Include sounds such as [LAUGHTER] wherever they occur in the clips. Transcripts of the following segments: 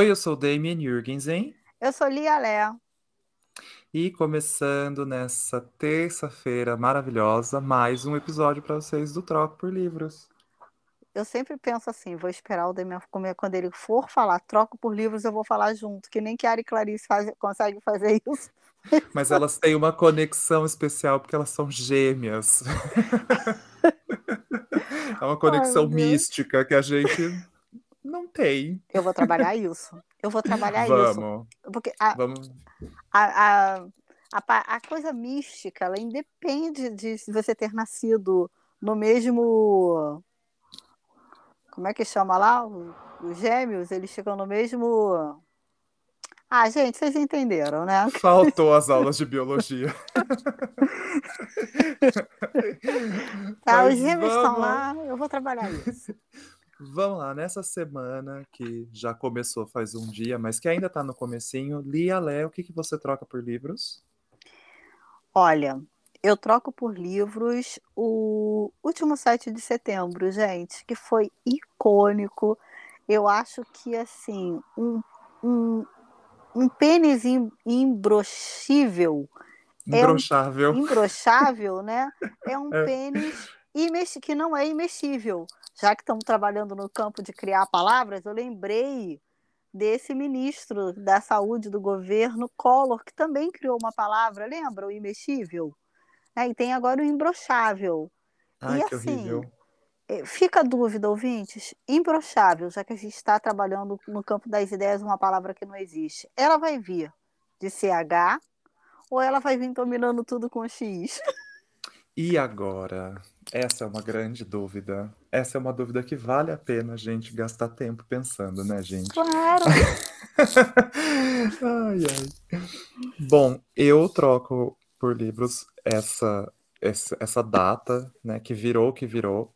Oi, eu sou Damien Jurgensen. Eu sou Lia Lé. E começando nessa terça-feira maravilhosa, mais um episódio para vocês do Troco por Livros. Eu sempre penso assim, vou esperar o Damien comer quando ele for falar troco por livros, eu vou falar junto, que nem Kiara e Clarice faz, conseguem fazer isso. [LAUGHS] Mas elas têm uma conexão especial porque elas são gêmeas. [LAUGHS] [LAUGHS] é uma conexão Ai, mística que a gente não tem. Eu vou trabalhar [LAUGHS] isso. Eu vou trabalhar Vamos. isso. Porque a, Vamos. A, a, a, a, coisa mística, ela independe de você ter nascido no mesmo como é que chama lá? Os gêmeos, eles ficam no mesmo. Ah, gente, vocês entenderam, né? Faltou as [LAUGHS] aulas de biologia. tá, os gêmeos vamos... estão lá, eu vou trabalhar isso. [LAUGHS] Vamos lá, nessa semana que já começou faz um dia, mas que ainda está no comecinho, Lia Léo, o que, que você troca por livros? Olha, eu troco por livros o último 7 de setembro, gente, que foi icônico. Eu acho que, assim, um, um, um pênis imbrochável. Imbrochável. É um, imbrochável, né? [LAUGHS] É um é. pênis que não é imexível. Já que estamos trabalhando no campo de criar palavras, eu lembrei desse ministro da saúde do governo Collor, que também criou uma palavra, lembra? O imexível? Né? E tem agora o imbrochável. Ai, e que assim, horrível. É, fica a dúvida, ouvintes, imbrochável, já que a gente está trabalhando no campo das ideias uma palavra que não existe. Ela vai vir de CH ou ela vai vir dominando tudo com X? [LAUGHS] E agora? Essa é uma grande dúvida. Essa é uma dúvida que vale a pena a gente gastar tempo pensando, né, gente? Claro! [LAUGHS] ai, ai. Bom, eu troco por livros essa, essa, essa data, né, que virou o que virou.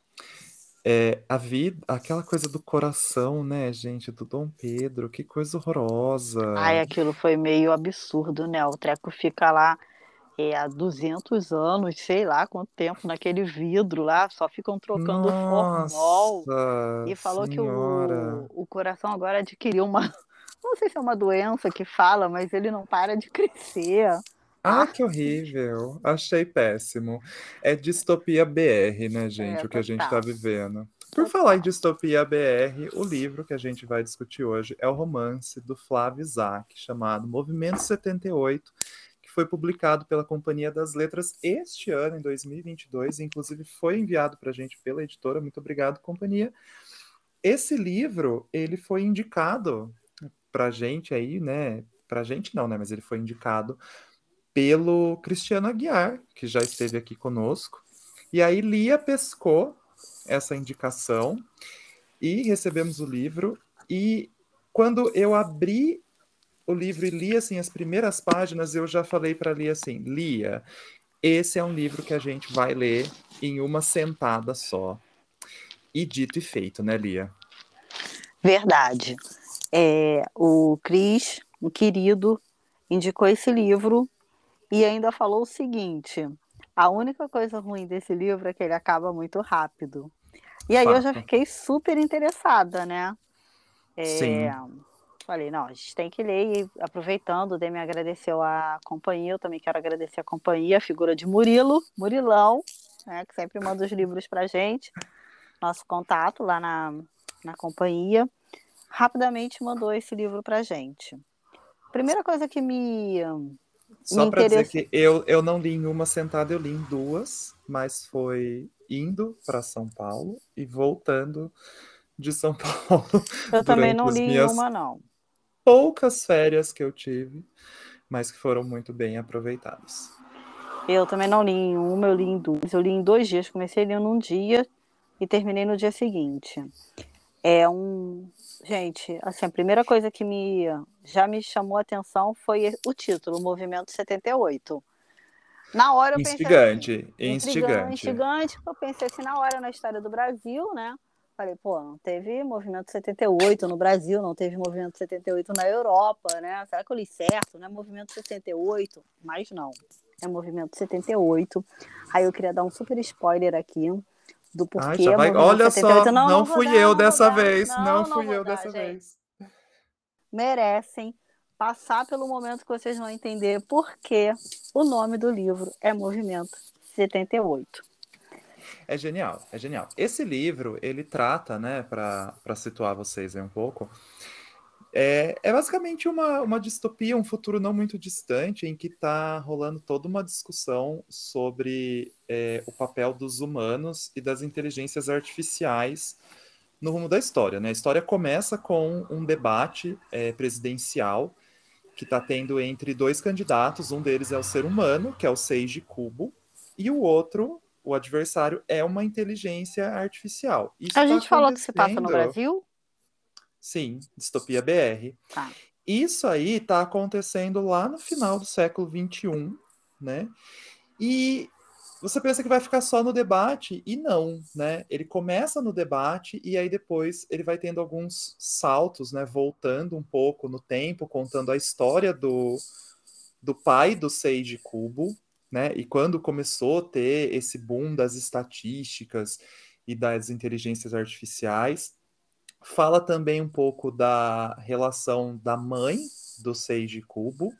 É, a vida, aquela coisa do coração, né, gente, do Dom Pedro, que coisa horrorosa. Ai, aquilo foi meio absurdo, né? O treco fica lá é, há 200 anos, sei lá quanto tempo, naquele vidro lá, só ficam trocando Nossa formol. E falou senhora. que o, o coração agora adquiriu uma. [LAUGHS] Não sei se é uma doença que fala, mas ele não para de crescer. Ah, que horrível. Achei péssimo. É distopia BR, né, gente? É, o que a gente está vivendo. Por falar em distopia BR, o livro que a gente vai discutir hoje é o romance do Flávio Isaac, chamado Movimento 78, que foi publicado pela Companhia das Letras este ano, em 2022, e inclusive foi enviado para a gente pela editora. Muito obrigado, companhia. Esse livro, ele foi indicado para a gente aí, né? Para a gente não, né? Mas ele foi indicado pelo Cristiano Aguiar, que já esteve aqui conosco. E aí Lia pescou essa indicação e recebemos o livro. E quando eu abri o livro e li assim as primeiras páginas, eu já falei para Lia assim: Lia, esse é um livro que a gente vai ler em uma sentada só. E dito e feito, né, Lia? Verdade. É, o Cris, um querido, indicou esse livro e ainda falou o seguinte: a única coisa ruim desse livro é que ele acaba muito rápido. E aí Fato. eu já fiquei super interessada, né? É, Sim. Falei, não, a gente tem que ler. E aproveitando, o Demi agradeceu a companhia, eu também quero agradecer a companhia, a figura de Murilo, Murilão, né, que sempre manda os livros pra gente. Nosso contato lá na, na companhia. Rapidamente mandou esse livro pra gente. Primeira coisa que me Só me para dizer que eu, eu não li em uma sentada, eu li em duas, mas foi indo para São Paulo e voltando de São [LAUGHS] Paulo Eu também não li em minhas uma, não. Poucas férias que eu tive, mas que foram muito bem aproveitadas. Eu também não li em uma, eu li em duas. Eu li em dois dias. Comecei lendo um dia e terminei no dia seguinte. É um. Gente, assim, a primeira coisa que me já me chamou a atenção foi o título, Movimento 78. Na hora eu pensei Instigante, assim, instigante. instigante, eu pensei assim, na hora na história do Brasil, né? Falei, pô, não teve movimento 78 no Brasil, não teve movimento 78 na Europa, né? Será que eu li certo? Não é movimento 78? Mas não, é movimento 78. Aí eu queria dar um super spoiler aqui do porquê. Ai, vai... Olha 78. só, não, não fui dar, eu não dessa dar. vez, Não, fui eu dar, dessa gente. vez. merecem passar pelo momento que vocês vão entender por que o nome do livro é Movimento 78. É genial, é genial. Esse livro, ele trata, né, para situar vocês aí um pouco, é, é basicamente uma, uma distopia, um futuro não muito distante, em que está rolando toda uma discussão sobre é, o papel dos humanos e das inteligências artificiais no rumo da história. Né? A história começa com um debate é, presidencial que está tendo entre dois candidatos. Um deles é o ser humano, que é o Seiji Kubo, e o outro, o adversário, é uma inteligência artificial. Isso a tá gente falou que se passa no Brasil? Sim, Distopia BR. Tá. Isso aí está acontecendo lá no final do século XXI, né? E você pensa que vai ficar só no debate e não, né? Ele começa no debate e aí depois ele vai tendo alguns saltos, né? Voltando um pouco no tempo, contando a história do, do pai do Seiji Kubo, né? E quando começou a ter esse boom das estatísticas e das inteligências artificiais, Fala também um pouco da relação da mãe do Seiji Kubo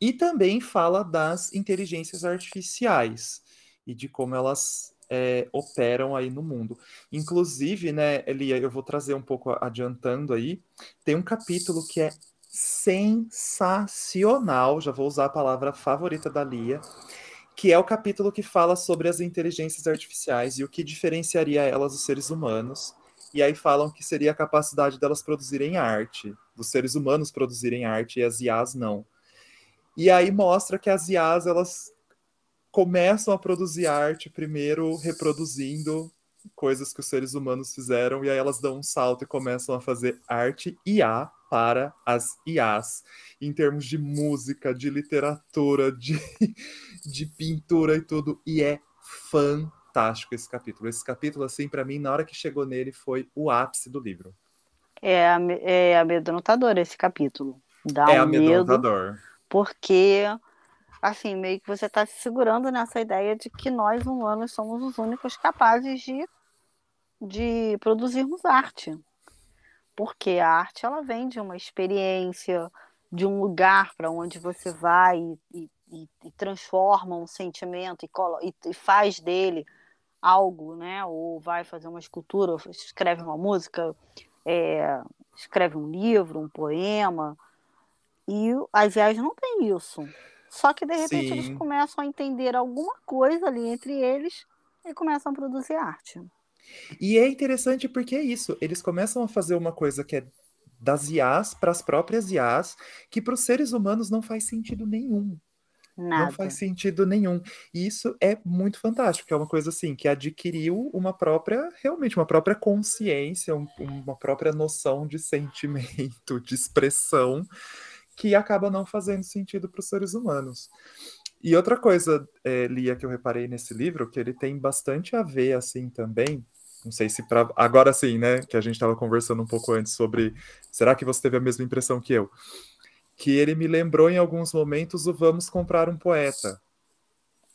e também fala das inteligências artificiais e de como elas é, operam aí no mundo. Inclusive, né, Elia, eu vou trazer um pouco adiantando aí, tem um capítulo que é sensacional, já vou usar a palavra favorita da Lia, que é o capítulo que fala sobre as inteligências artificiais e o que diferenciaria elas dos seres humanos e aí falam que seria a capacidade delas produzirem arte, dos seres humanos produzirem arte e as IAs não. E aí mostra que as IAs elas começam a produzir arte primeiro reproduzindo coisas que os seres humanos fizeram e aí elas dão um salto e começam a fazer arte IA para as IAs, em termos de música, de literatura, de, [LAUGHS] de pintura e tudo, e é fantástico esse capítulo. Esse capítulo, assim, para mim, na hora que chegou nele, foi o ápice do livro. É, é amedrontador esse capítulo. Dá é um amedrontador. Medo, porque, assim, meio que você está se segurando nessa ideia de que nós, humanos, somos os únicos capazes de, de produzirmos arte. Porque a arte, ela vem de uma experiência, de um lugar para onde você vai e, e, e, transforma um sentimento e, e faz dele algo, né? Ou vai fazer uma escultura, escreve uma música, é, escreve um livro, um poema. E as IAs não têm isso. Só que de repente Sim. eles começam a entender alguma coisa ali entre eles e começam a produzir arte. E é interessante porque é isso, eles começam a fazer uma coisa que é das IAs para as próprias IAs, que para os seres humanos não faz sentido nenhum. Nada. Não faz sentido nenhum. E isso é muito fantástico, é uma coisa assim que adquiriu uma própria, realmente, uma própria consciência, um, uma própria noção de sentimento, de expressão, que acaba não fazendo sentido para os seres humanos. E outra coisa, é, Lia, que eu reparei nesse livro, que ele tem bastante a ver, assim, também, não sei se para agora sim, né, que a gente estava conversando um pouco antes sobre, será que você teve a mesma impressão que eu? que ele me lembrou em alguns momentos o Vamos Comprar um Poeta.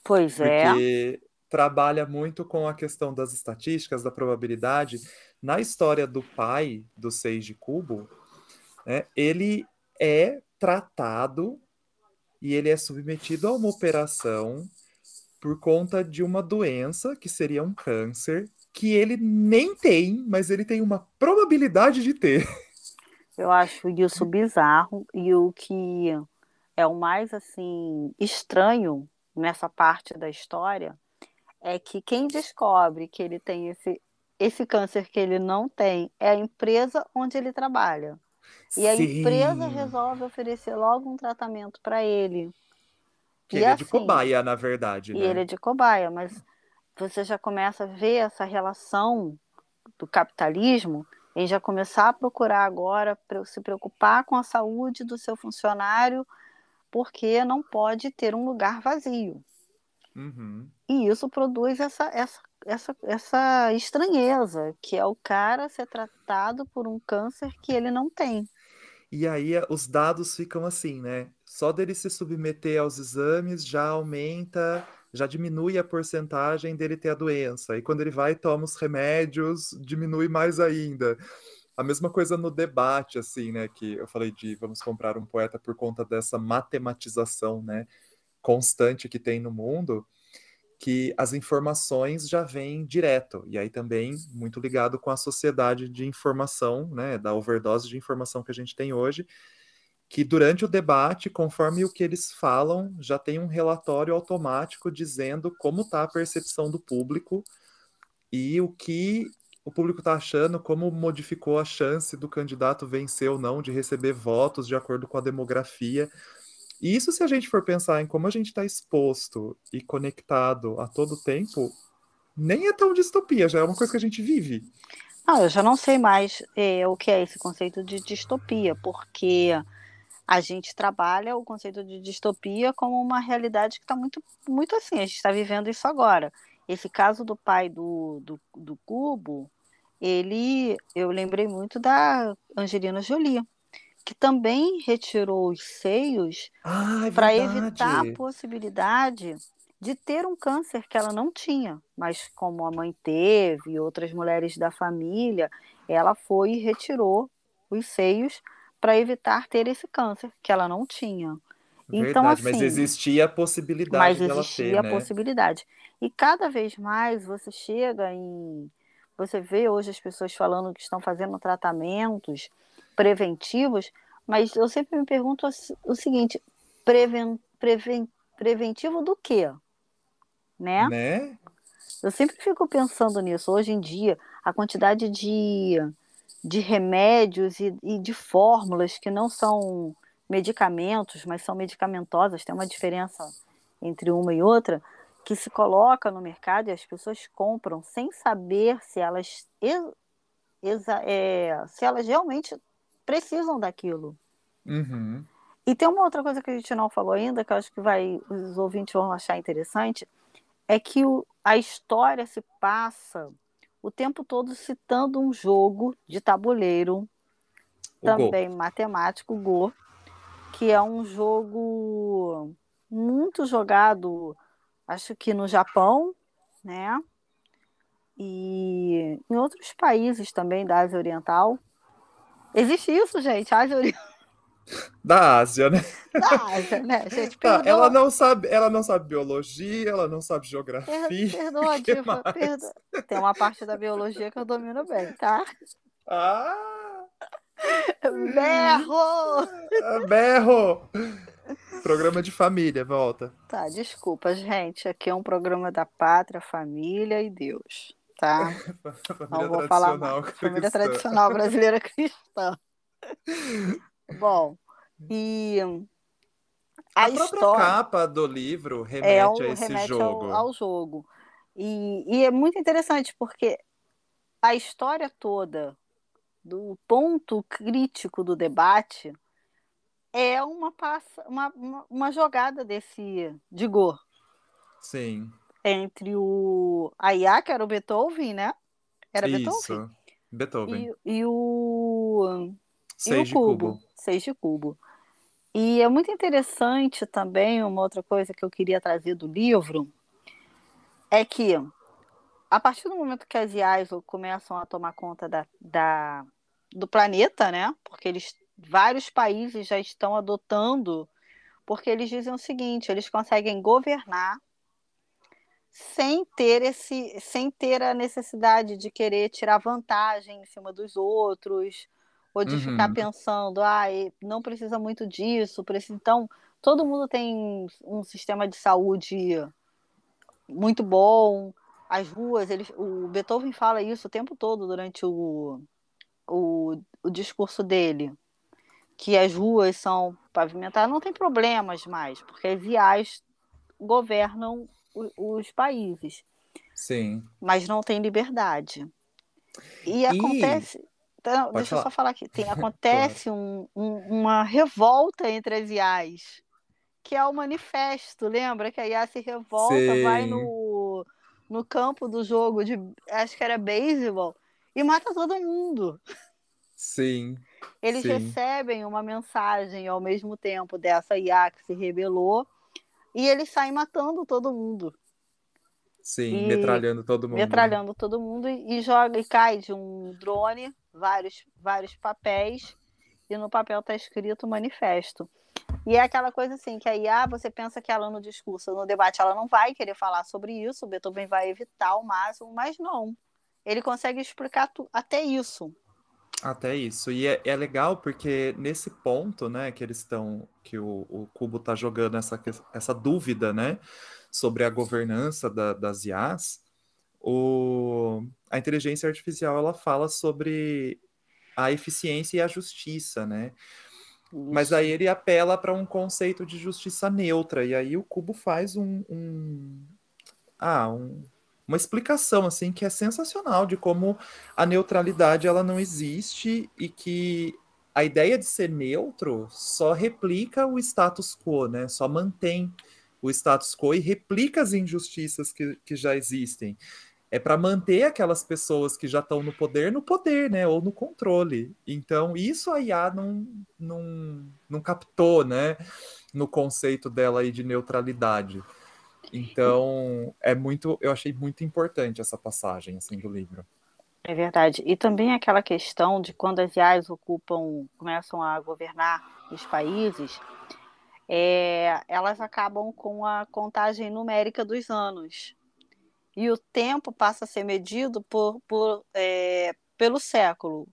Pois é. Porque trabalha muito com a questão das estatísticas, da probabilidade. Na história do pai do Seiji Kubo, né, ele é tratado e ele é submetido a uma operação por conta de uma doença que seria um câncer que ele nem tem, mas ele tem uma probabilidade de ter. [LAUGHS] Eu acho isso bizarro e o que é o mais assim estranho nessa parte da história é que quem descobre que ele tem esse esse câncer que ele não tem é a empresa onde ele trabalha. E Sim. a empresa resolve oferecer logo um tratamento para ele. Que e ele assim, é de assim, cobaia, na verdade. E né? ele é de cobaia, mas você já começa a ver essa relação do capitalismo em já começar a procurar agora se preocupar com a saúde do seu funcionário, porque não pode ter um lugar vazio. Uhum. E isso produz essa, essa, essa, essa estranheza, que é o cara ser tratado por um câncer que ele não tem. E aí os dados ficam assim, né? Só dele se submeter aos exames já aumenta já diminui a porcentagem dele ter a doença. E quando ele vai e toma os remédios, diminui mais ainda. A mesma coisa no debate, assim, né? Que eu falei de vamos comprar um poeta por conta dessa matematização, né? Constante que tem no mundo, que as informações já vêm direto. E aí também muito ligado com a sociedade de informação, né? Da overdose de informação que a gente tem hoje, que durante o debate, conforme o que eles falam, já tem um relatório automático dizendo como está a percepção do público e o que o público está achando, como modificou a chance do candidato vencer ou não, de receber votos de acordo com a demografia. E isso, se a gente for pensar em como a gente está exposto e conectado a todo tempo, nem é tão distopia, já é uma coisa que a gente vive. Não, eu já não sei mais é, o que é esse conceito de distopia, porque a gente trabalha o conceito de distopia como uma realidade que está muito, muito assim, a gente está vivendo isso agora. Esse caso do pai do, do, do Cubo, ele, eu lembrei muito da Angelina Jolie, que também retirou os seios ah, é para evitar a possibilidade de ter um câncer que ela não tinha, mas como a mãe teve e outras mulheres da família, ela foi e retirou os seios para evitar ter esse câncer que ela não tinha. Então, Verdade, então, assim, mas existia a possibilidade mas existia ter, a né? possibilidade. E cada vez mais você chega em você vê hoje as pessoas falando que estão fazendo tratamentos preventivos, mas eu sempre me pergunto o seguinte: preven, preven, preventivo do quê? Né? né? Eu sempre fico pensando nisso. Hoje em dia, a quantidade de, de remédios e, e de fórmulas que não são medicamentos, mas são medicamentosas, tem uma diferença entre uma e outra que se coloca no mercado e as pessoas compram sem saber se elas, é, se elas realmente precisam daquilo. Uhum. E tem uma outra coisa que a gente não falou ainda, que eu acho que vai, os ouvintes vão achar interessante, é que o, a história se passa o tempo todo citando um jogo de tabuleiro, o também Go. matemático, Go, que é um jogo muito jogado acho que no Japão, né? E em outros países também da Ásia Oriental. Existe isso, gente, Oriental. Da Ásia, né? Da Ásia, né, gente? [LAUGHS] Tá, ela não sabe, ela não sabe biologia, ela não sabe geografia. Perdoa, [LAUGHS] Diva, perdoa. Tem uma parte da biologia que eu domino bem, tá? Ah! Berro! Berro! Programa de família, volta. Tá, desculpa, gente. Aqui é um programa da pátria, família e Deus. Tá? [LAUGHS] Não vou falar mais. Família tradicional brasileira [LAUGHS] cristã. Bom, e a, a própria história... capa do livro remete é a esse remete jogo. Ao, ao jogo. E, e é muito interessante porque a história toda do ponto crítico do debate é uma, passa, uma, uma, uma jogada desse de Go. Sim. Entre o Ayá, que era o Beethoven, né? Era Isso. Beethoven? Beethoven. E, e o. Seis e o cubo. cubo. Seis de cubo. E é muito interessante também, uma outra coisa que eu queria trazer do livro, é que a partir do momento que as IAs começam a tomar conta da, da, do planeta, né? Porque eles vários países já estão adotando, porque eles dizem o seguinte: eles conseguem governar sem ter esse, sem ter a necessidade de querer tirar vantagem em cima dos outros, ou de uhum. ficar pensando, ah, não precisa muito disso, precisa. Então, todo mundo tem um sistema de saúde muito bom. As ruas, eles, o Beethoven fala isso o tempo todo durante o, o, o discurso dele que as ruas são pavimentadas, não tem problemas mais, porque as IAs governam os países. Sim. Mas não tem liberdade. E, e... acontece. Então, deixa falar. eu só falar aqui. Tem, [LAUGHS] acontece claro. um, um, uma revolta entre as IAs, que é o manifesto. Lembra que a IA se revolta, Sim. vai no, no campo do jogo de. Acho que era beisebol, e mata todo mundo. Sim. Eles sim. recebem uma mensagem ao mesmo tempo dessa IA que se rebelou e eles saem matando todo mundo. Sim, E- metralhando todo mundo. metralhando todo mundo e, e joga e cai de um drone vários, vários papéis e no papel está escrito manifesto. E é aquela coisa assim, que a IA, você pensa que ela no discurso, no debate, ela não vai querer falar sobre isso, o Beethoven vai evitar ao máximo, mas não. Ele consegue explicar até isso. Até isso. E é, é legal porque nesse ponto, né, que eles estão, que o, o Cubo tá jogando essa, essa dúvida, né, sobre a governança da- das IAs, o, a inteligência artificial ela fala sobre a eficiência e a justiça, né? Mas Isso. aí ele apela para um conceito de justiça neutra, e aí o Cubo faz um, um- ah, um- uma explicação assim que é sensacional de como a neutralidade ela não existe e que a ideia de ser neutro só replica o status quo, né? Só mantém o status quo e replica as injustiças que, que já existem. É para manter aquelas pessoas que já estão no poder no poder, né? Ou no controle. Então, isso a IA não, não, não captou, né? No conceito dela aí de neutralidade. Então, é muito, eu achei muito importante essa passagem assim do livro. É verdade. E também aquela questão de quando as IAs ocupam, começam a governar os países, é, elas acabam com a contagem numérica dos anos. E o tempo passa a ser medido por, por, é, pelo século.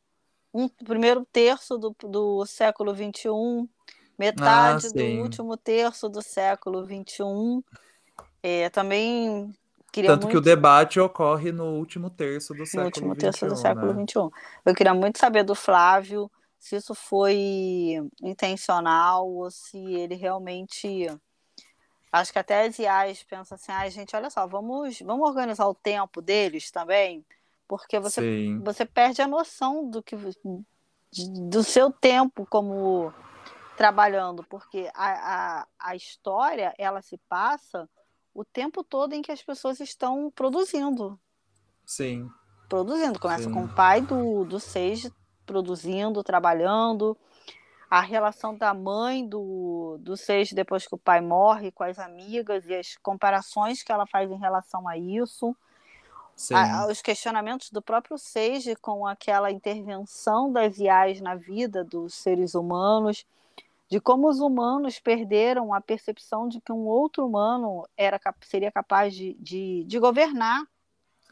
Um primeiro terço do, do século XXI, metade Ah, do último terço do século XXI. É, também queria Tanto que o muito debate ocorre no último terço do no século último terço do XXI, século né? XXI. Eu queria muito saber do Flávio se isso foi intencional ou se ele realmente. Acho que até as IAs pensam assim, ai, gente, olha só, vamos, vamos organizar o tempo deles também, porque você, Sim, você perde a noção do que do seu tempo como trabalhando, porque a, a, a história ela se passa o tempo todo em que as pessoas estão produzindo sim, produzindo. Começa Sim. com o pai do, do Seiji produzindo, trabalhando. A relação da mãe do, do Seiji depois que o pai morre com as amigas e as comparações que ela faz em relação a isso. A- os questionamentos do próprio Seiji com aquela intervenção das IAs na vida dos seres humanos, de como os humanos perderam a percepção de que um outro humano era, seria capaz de, de, de governar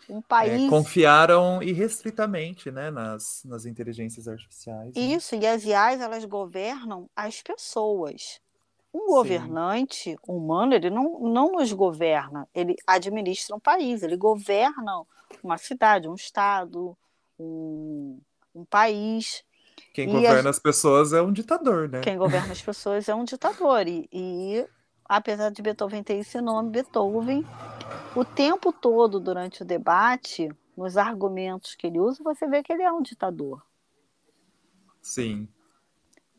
um É, país. confiaram irrestritamente, né, nas, nas inteligências artificiais. né? Isso, e as IAs, elas governam as pessoas. Um Sim. governante humano, ele não, não nos governa, ele administra um país, ele governa uma cidade, um estado, um, um país. Quem E governa as- as pessoas é um ditador, né? Quem governa as pessoas é um ditador. E, e apesar de Beethoven ter esse nome, Beethoven, o tempo todo durante o debate, nos argumentos que ele usa, você vê que ele é um ditador. Sim.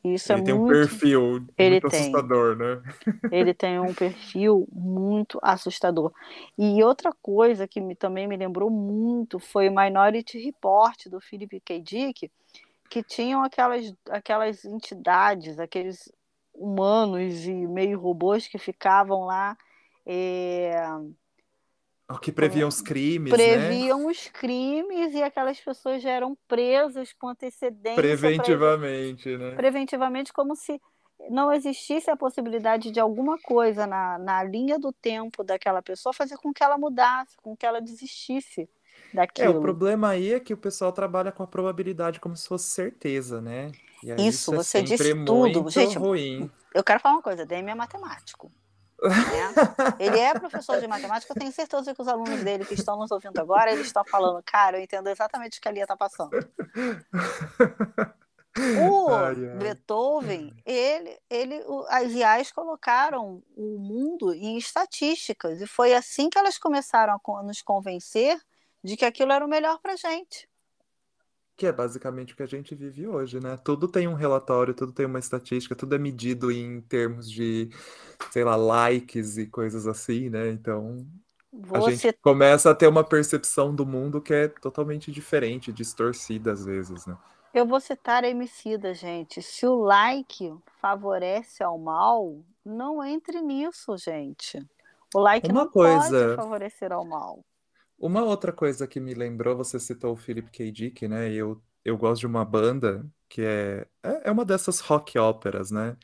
Isso Ele é tem um muito. perfil Ele muito tem. assustador, né? [LAUGHS] Ele tem um perfil muito assustador. E outra coisa que me- também me lembrou muito foi o Minority Report do Philip K. Dick, que tinham aquelas, aquelas entidades, aqueles humanos e meio robôs que ficavam lá, é, que previam os crimes, né? previam os crimes e aquelas pessoas já eram presas com antecedência Preventivamente, né? preventivamente como se não existisse a possibilidade de alguma coisa na, na linha do tempo daquela pessoa fazer com que ela mudasse, com que ela desistisse É, daquilo. o problema aí é que o pessoal trabalha com a probabilidade como se fosse certeza, né? Aí Isso, é você disse tudo. Gente, ruim. Eu quero falar uma coisa, Demi é matemático. né? Ele é professor de matemática, eu tenho certeza que os alunos dele que estão nos ouvindo agora, eles estão falando, cara, eu entendo exatamente o que a Lia está passando. O [LAUGHS] Ai, ai. Beethoven, ele, ele, as IAs colocaram o mundo em estatísticas e foi assim que elas começaram a nos convencer de que aquilo era o melhor para gente. Que é basicamente o que a gente vive hoje, né? Tudo tem um relatório, tudo tem uma estatística, tudo é medido em termos de, sei lá, likes e coisas assim, né? Então, a gente Você começa a ter uma percepção do mundo que é totalmente diferente, distorcida às vezes, né? Eu vou citar a Emicida, gente. Se o like favorece ao mal, não entre nisso, gente. O like Uma não coisa- pode favorecer ao mal. Uma outra coisa que me lembrou, você citou o Philip K. Dick, né? Eu, eu gosto de uma banda que é, é é uma dessas rock óperas, né?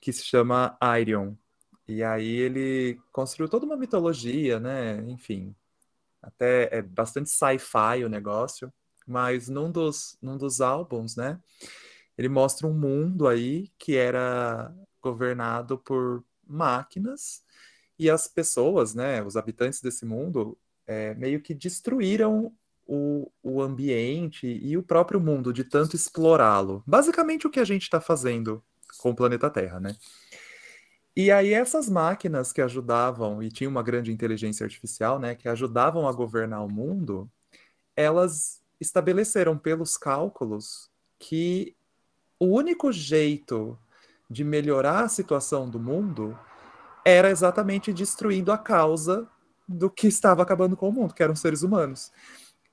Que se chama Ayreon. E aí ele construiu toda uma mitologia, né? Enfim, até é bastante sci-fi o negócio, mas num dos, num dos álbuns, né? Ele mostra um mundo aí que era governado por máquinas e as pessoas, né? Os habitantes desse mundo é, meio que destruíram o, o ambiente e o próprio mundo de tanto explorá-lo. Basicamente o que a gente está fazendo com o planeta Terra, né? E aí essas máquinas que ajudavam, e tinha uma grande inteligência artificial, né, que ajudavam a governar o mundo, elas estabeleceram pelos cálculos que o único jeito de melhorar a situação do mundo era exatamente destruindo a causa do que estava acabando com o mundo, que eram seres humanos.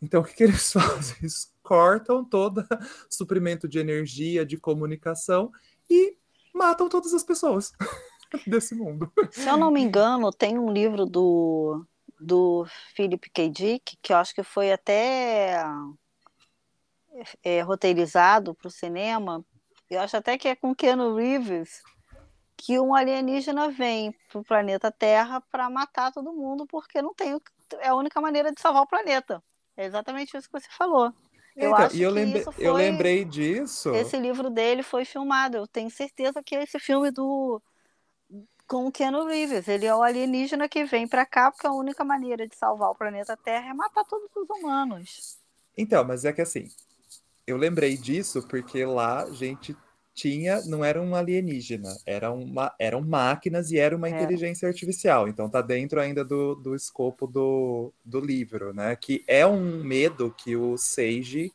Então, o que, que eles [LAUGHS] fazem? Eles cortam todo [LAUGHS] suprimento de energia, de comunicação e matam todas as pessoas [LAUGHS] desse mundo. Se eu não me engano, tem um livro do, do Philip K. Dick, que eu acho que foi até é, roteirizado para o cinema. Eu acho até que é com Keanu Reeves, que um alienígena vem para o planeta Terra para matar todo mundo, porque não tem é a única maneira de salvar o planeta. É exatamente isso que você falou. Eu Então, acho e eu, que lembre- isso eu foi- lembrei disso. Esse livro dele foi filmado. Eu tenho certeza que é esse filme do com o Keanu Reeves. Ele é o alienígena que vem para cá porque a única maneira de salvar o planeta Terra é matar todos os humanos. Então, mas é que assim, eu lembrei disso porque lá a gente tinha, não era um alienígena, era uma, eram máquinas e era uma Era. inteligência artificial. Então tá dentro ainda do, do escopo do, do livro, né? Que é um medo que o Seiji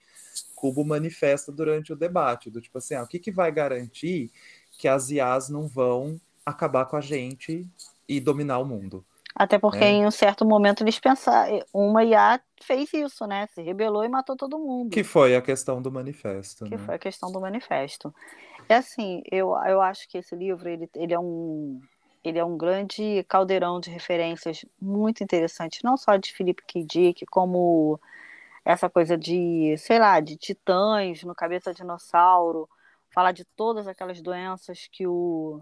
Kubo manifesta durante o debate, do tipo assim, ah, o que, que vai garantir que as IAs não vão acabar com a gente e dominar o mundo? Até porque É. em um certo momento eles pensaram, uma IA fez isso, né? Se rebelou e matou todo mundo. Que foi a questão do manifesto, que né? foi a questão do manifesto. É assim, eu, eu acho que esse livro ele, ele é um ele é um grande caldeirão de referências muito interessante, não só de Philip K. Dick, como essa coisa de, sei lá, de titãs no cabeça dinossauro, falar de todas aquelas doenças que o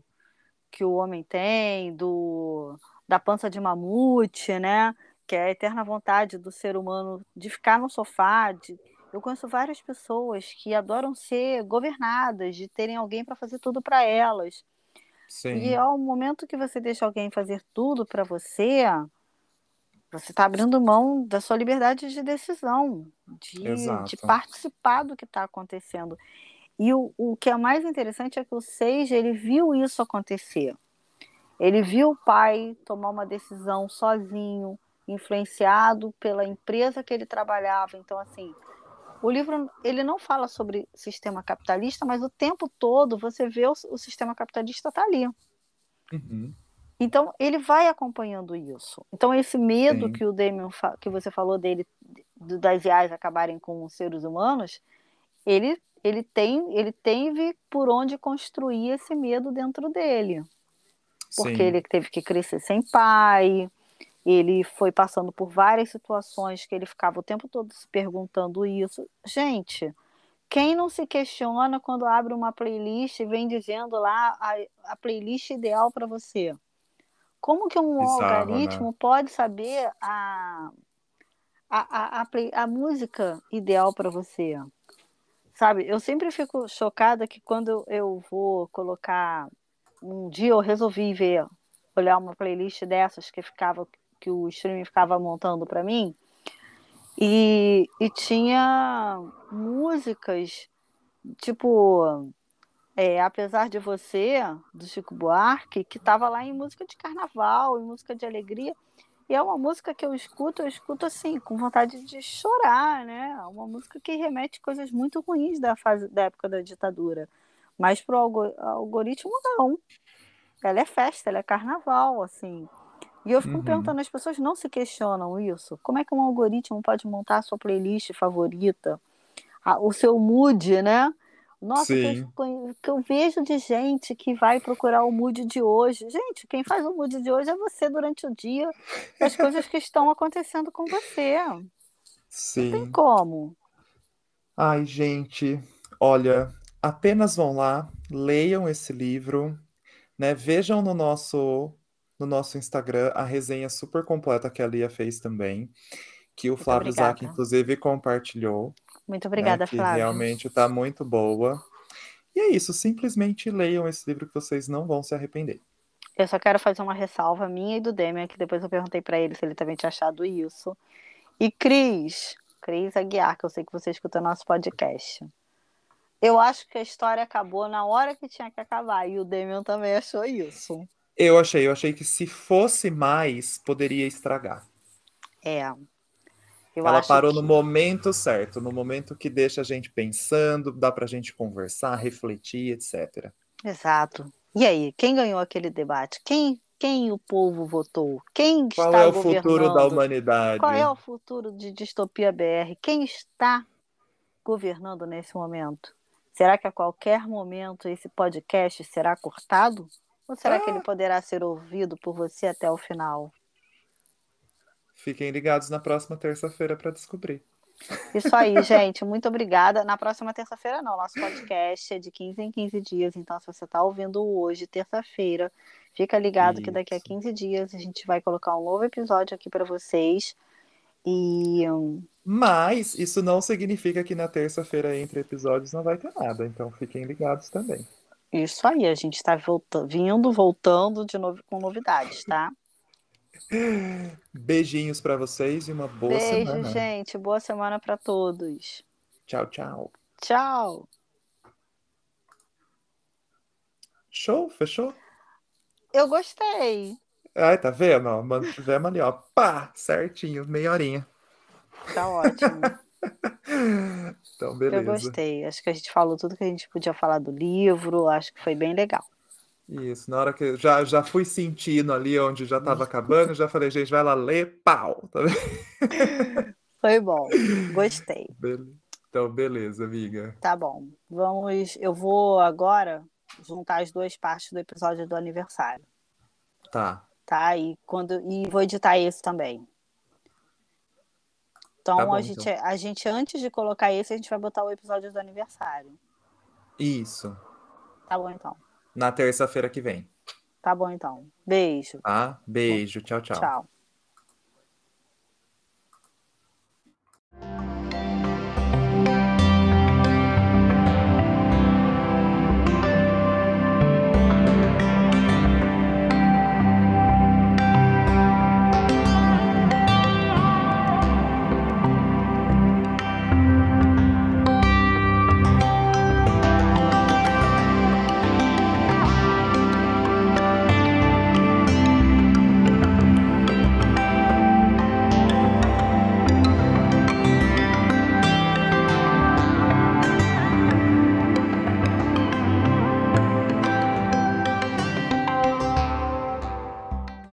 que o homem tem, do da pança de mamute, né? Que é a eterna vontade do ser humano de ficar no sofá, de eu conheço várias pessoas que adoram ser governadas, de terem alguém para fazer tudo para elas. Sim. E ao momento que você deixa alguém fazer tudo para você, você está abrindo mão da sua liberdade de decisão, de, de participar do que está acontecendo. E o, o que é mais interessante é que o Seiji, ele viu isso acontecer. Ele viu o pai tomar uma decisão sozinho, influenciado pela empresa que ele trabalhava. Então, assim, o livro ele não fala sobre sistema capitalista, mas o tempo todo você vê o, o sistema capitalista tá ali. Uhum. Então ele vai acompanhando isso. Então esse medo Sim. que o Damien que você falou dele das IAs acabarem com os seres humanos, ele ele tem ele teve por onde construir esse medo dentro dele, porque Sim. ele teve que crescer sem pai, ele foi passando por várias situações que ele ficava o tempo todo se perguntando isso. Gente, quem não se questiona quando abre uma playlist e vem dizendo lá a, a playlist ideal para você? Como que um Bizarro, algoritmo né? pode saber a, a, a, a, play- a música ideal para você? Sabe, eu sempre fico chocada que quando eu, eu vou colocar. Um dia eu resolvi ver, olhar uma playlist dessas que ficava que o streaming ficava montando para mim e, e tinha músicas tipo é, apesar de você do Chico Buarque que estava lá em música de carnaval em música de alegria e é uma música que eu escuto eu escuto assim com vontade de chorar né? É uma música que remete coisas muito ruins da fase da época da ditadura mas pro algo- algoritmo não ela é festa ela é carnaval assim e eu fico Uhum. perguntando, as pessoas não se questionam isso? Como é que um algoritmo pode montar a sua playlist favorita, a- o seu mood, né? Nossa, que Sim. eu, que eu vejo de gente que vai procurar o mood de hoje. Gente, quem faz o mood de hoje é você durante o dia, as coisas que estão acontecendo com você. Não tem Sim. como. Ai, gente, olha, apenas vão lá, leiam esse livro, né? Vejam no nosso no nosso Instagram a resenha super completa que a Lia fez também, que o Muito Flávio Zac, obrigada. inclusive, compartilhou, Muito né? obrigada, Que Flávio. realmente tá muito boa. E é isso, simplesmente leiam esse livro que vocês não vão se arrepender. Eu só quero fazer uma ressalva minha e do Demian, que depois eu perguntei pra ele se ele também tinha achado isso. E Cris, Cris Aguiar, que eu sei que você escuta nosso podcast. Eu acho que a história acabou na hora que tinha que acabar, e o Demian também achou isso. Eu achei, eu achei que se fosse mais, poderia estragar. É. Eu Ela parou que... no momento certo, no momento que deixa a gente pensando, dá pra gente conversar, refletir, etc. Exato. E aí, quem ganhou aquele debate? Quem, quem o povo votou? Quem Qual está é o governando? futuro da humanidade? Qual é o futuro de Distopia BR? Quem está governando nesse momento? Será que a qualquer momento esse podcast será cortado? Ou será que ele poderá ser ouvido por você até o final? Fiquem ligados na próxima terça-feira para descobrir. Isso aí, [LAUGHS] gente. Muito obrigada. Na próxima terça-feira, não. Nosso podcast é de 15 em 15 dias. Então, se você está ouvindo hoje, terça-feira, fica ligado que daqui a Isso. 15 dias a gente vai colocar um novo episódio aqui para vocês. E hum, Mas isso não significa que na terça-feira entre episódios não vai ter nada, então fiquem ligados também. isso aí, a gente está voltando, vindo, voltando de novo com novidades, tá? [LAUGHS] Beijinhos para vocês e uma boa Beijo, semana. gente. Boa semana para todos. Tchau, tchau. Tchau. Show? Fechou? Eu gostei. Ai, tá vendo? ó? Mantivemos ali, ó. Pá! Certinho, meia horinha. Tá ótimo. [LAUGHS] Então, Eu beleza. gostei. Acho que a gente falou tudo que a gente podia falar do livro. Acho que foi bem legal. Isso, na hora que eu já, já fui sentindo ali onde já tava acabando, já falei, gente, vai lá ler, pau! Tá vendo? [LAUGHS] Foi bom. Gostei. Então, beleza, amiga. Tá bom. Vamos. Eu vou agora juntar as duas partes do episódio do aniversário, Tá. tá? E quando e vou editar esse também. Então, Tá bom, a gente, então. a gente antes de colocar esse, a gente vai botar o episódio do aniversário. Isso. Tá bom então. Na terça-feira que vem, Tá bom então. Beijo. tá? Beijo, tchau, tchau. Tchau.